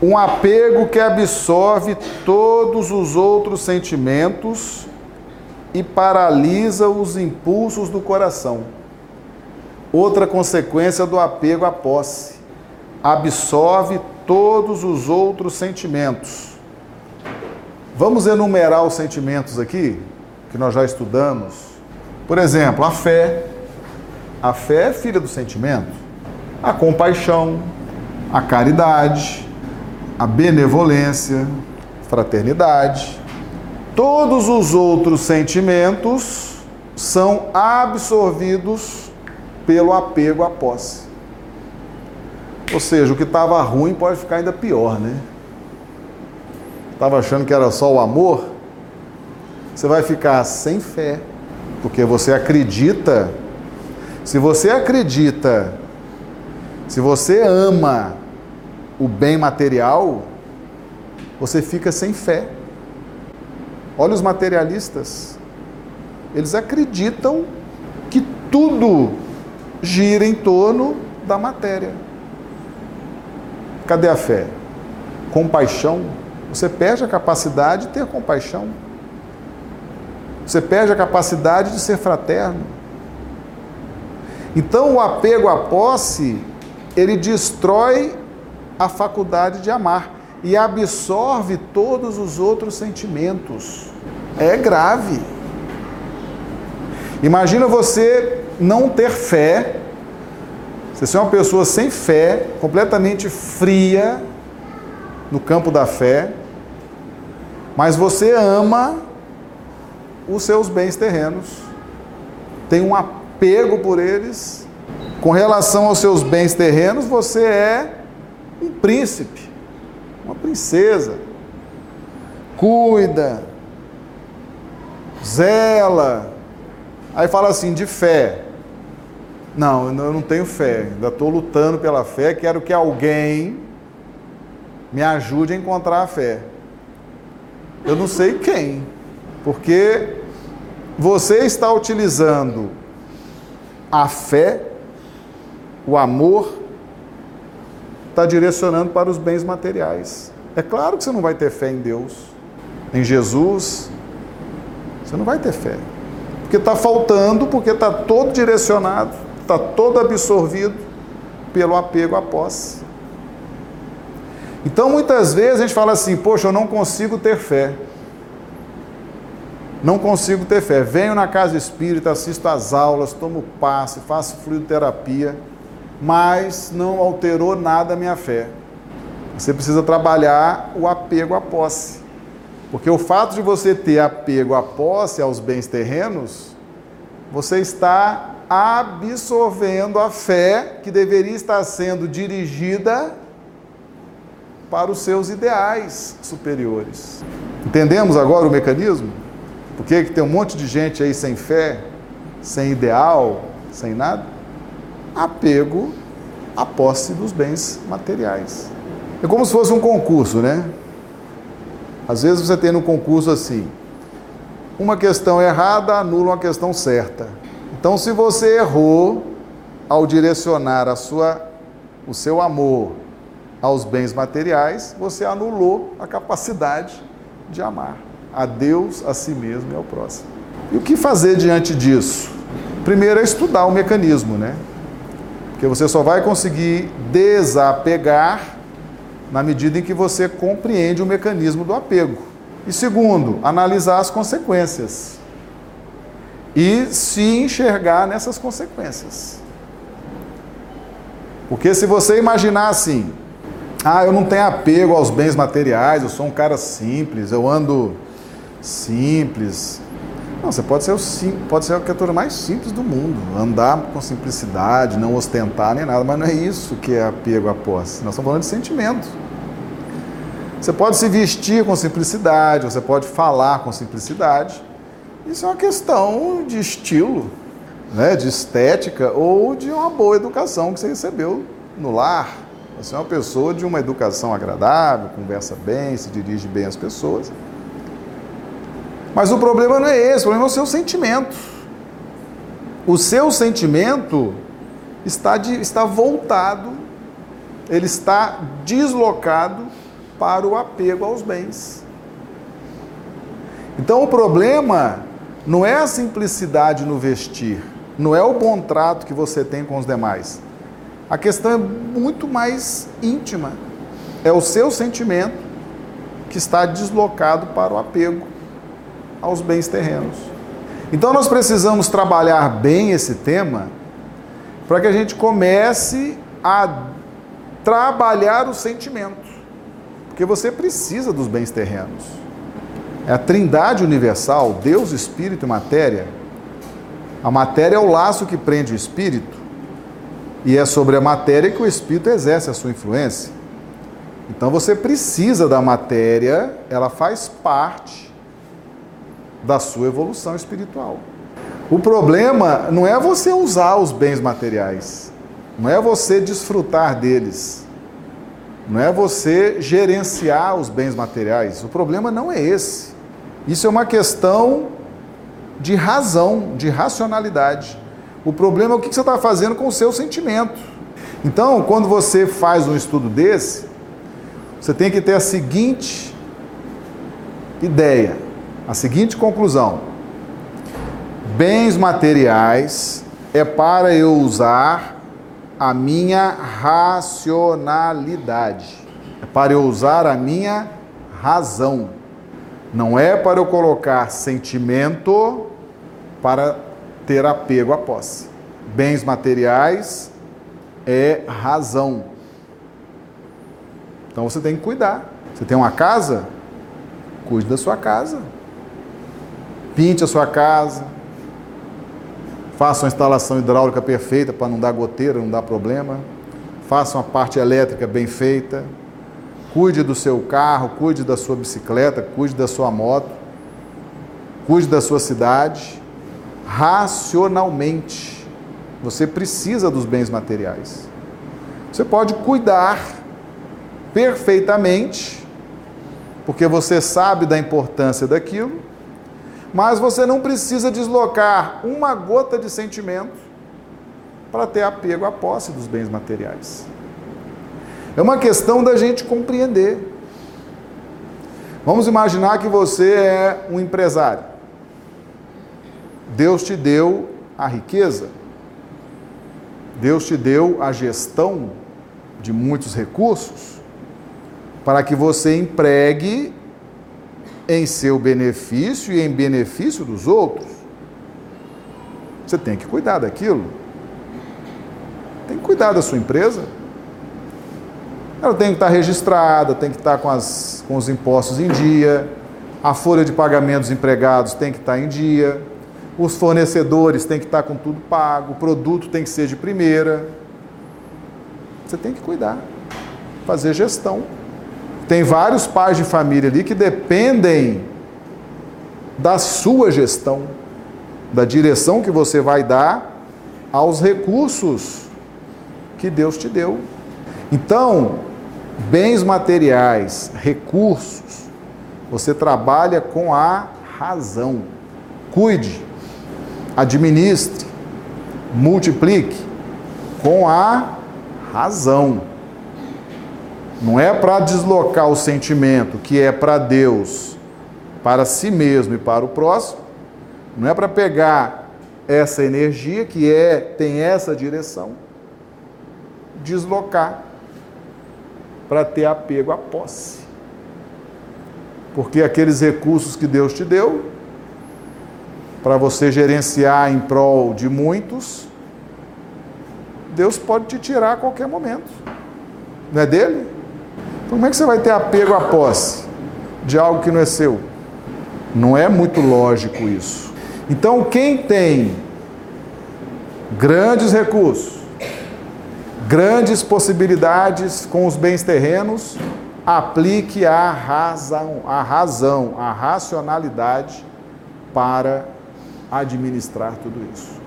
Um apego que absorve todos os outros sentimentos e paralisa os impulsos do coração. Outra consequência do apego à posse. Absorve todos os outros sentimentos. Vamos enumerar os sentimentos aqui, que nós já estudamos. Por exemplo, a fé. A fé é filha do sentimento. A compaixão, a caridade, a benevolência, fraternidade. Todos os outros sentimentos são absorvidos pelo apego à posse. Ou seja, o que estava ruim pode ficar ainda pior, né? Estava achando que era só o amor? Você vai ficar sem fé, porque você acredita. Se você acredita, se você ama o bem material, você fica sem fé. Olha os materialistas. Eles acreditam que tudo gira em torno da matéria. Cadê a fé? Compaixão. Você perde a capacidade de ter compaixão. Você perde a capacidade de ser fraterno. Então, o apego à posse, ele destrói a faculdade de amar e absorve todos os outros sentimentos. É grave. Imagina você não ter fé, você ser uma pessoa sem fé, completamente fria no campo da fé, mas você ama os seus bens terrenos, tem um apego por eles. Com relação aos seus bens terrenos, você é um príncipe, uma princesa. Cuida, zela. Aí fala assim, de fé. Não, eu não tenho fé, ainda estou lutando pela fé, quero que alguém me ajude a encontrar a fé. Eu não sei quem, porque você está utilizando a fé, o amor, está direcionando para os bens materiais. É claro que você não vai ter fé em Deus, em Jesus, você não vai ter fé. Porque está faltando, porque está todo direcionado, está todo absorvido pelo apego à posse. Então muitas vezes a gente fala assim: poxa, eu não consigo ter fé. Não consigo ter fé. Venho na casa espírita, assisto às aulas, tomo passe, faço fluidoterapia mas não alterou nada a minha fé. Você precisa trabalhar o apego à posse. Porque o fato de você ter apego à posse, aos bens terrenos, você está absorvendo a fé que deveria estar sendo dirigida para os seus ideais superiores. Entendemos agora o mecanismo? Por que tem um monte de gente aí sem fé, sem ideal, sem nada? Apego à posse dos bens materiais. É como se fosse um concurso, né? Às vezes você tem no concurso assim: uma questão errada anula uma questão certa. Então, se você errou ao direcionar a sua, o seu amor aos bens materiais, você anulou a capacidade de amar a Deus, a si mesmo e ao próximo. E o que fazer diante disso? Primeiro é estudar o mecanismo, né? Porque você só vai conseguir desapegar na medida em que você compreende o mecanismo do apego. E segundo, analisar as consequências. E se enxergar nessas consequências. Porque se você imaginar assim, ah, eu não tenho apego aos bens materiais, eu sou um cara simples, eu ando simples, não, você pode ser, o sim, pode ser a criatura mais simples do mundo, andar com simplicidade, não ostentar nem nada, mas não é isso que é apego à posse. Nós estamos falando de sentimento. Você pode se vestir com simplicidade, você pode falar com simplicidade. Isso é uma questão de estilo, né, de estética ou de uma boa educação que você recebeu no lar. Você é uma pessoa de uma educação agradável, conversa bem, se dirige bem às pessoas. Mas o problema não é esse, o problema é o seu sentimento. O seu sentimento está, de, está voltado, ele está deslocado para o apego aos bens. Então o problema não é a simplicidade no vestir, não é o bom trato que você tem com os demais. A questão é muito mais íntima. É o seu sentimento que está deslocado para o apego aos bens terrenos. Então nós precisamos trabalhar bem esse tema para que a gente comece a trabalhar o sentimento. Porque você precisa dos bens terrenos. É a trindade universal, Deus, Espírito e matéria. A matéria é o laço que prende o espírito, e é sobre a matéria que o espírito exerce a sua influência. Então você precisa da matéria, ela faz parte da sua evolução espiritual. O problema não é você usar os bens materiais, não é você desfrutar deles, não é você gerenciar os bens materiais. O problema não é esse. Isso é uma questão de razão, de racionalidade. O problema é o que você está fazendo com o seu sentimento. Então, quando você faz um estudo desse, você tem que ter a seguinte ideia, a seguinte conclusão: bens materiais é para eu usar a minha racionalidade, é para eu usar a minha razão. Não é para eu colocar sentimento para ter apego à posse. Bens materiais é razão. Então você tem que cuidar. Você tem uma casa? Cuide da sua casa. Pinte a sua casa. Faça uma instalação hidráulica perfeita para não dar goteira, não dar problema. Faça uma parte elétrica bem feita. Cuide do seu carro, cuide da sua bicicleta, cuide da sua moto. Cuide da sua cidade. Racionalmente. Você precisa dos bens materiais. Você pode cuidar perfeitamente, porque você sabe da importância daquilo, mas você não precisa deslocar uma gota de sentimento para ter apego à posse dos bens materiais. É uma questão da gente compreender. Vamos imaginar que você é um empresário. Deus te deu a riqueza, Deus te deu a gestão de muitos recursos, para que você empregue em seu benefício e em benefício dos outros. Você tem que cuidar daquilo. Tem que cuidar da sua empresa. Ela tem que estar registrada, tem que estar com, as, com os impostos em dia, a folha de pagamento dos empregados tem que estar em dia, os fornecedores têm que estar com tudo pago, o produto tem que ser de primeira. Você tem que cuidar, fazer gestão. Tem vários pais de família ali que dependem da sua gestão, da direção que você vai dar aos recursos que Deus te deu. Então, bens materiais, recursos, você trabalha com a razão. Cuide, administre, multiplique com a razão. Não é para deslocar o sentimento que é para Deus, para si mesmo e para o próximo. Não é para pegar essa energia que é tem essa direção, deslocar para ter apego à posse. Porque aqueles recursos que Deus te deu para você gerenciar em prol de muitos, Deus pode te tirar a qualquer momento. Não é dele? Como é que você vai ter apego à posse de algo que não é seu? Não é muito lógico isso. Então, quem tem grandes recursos, grandes possibilidades com os bens terrenos, aplique a razão, a razão, a racionalidade para administrar tudo isso.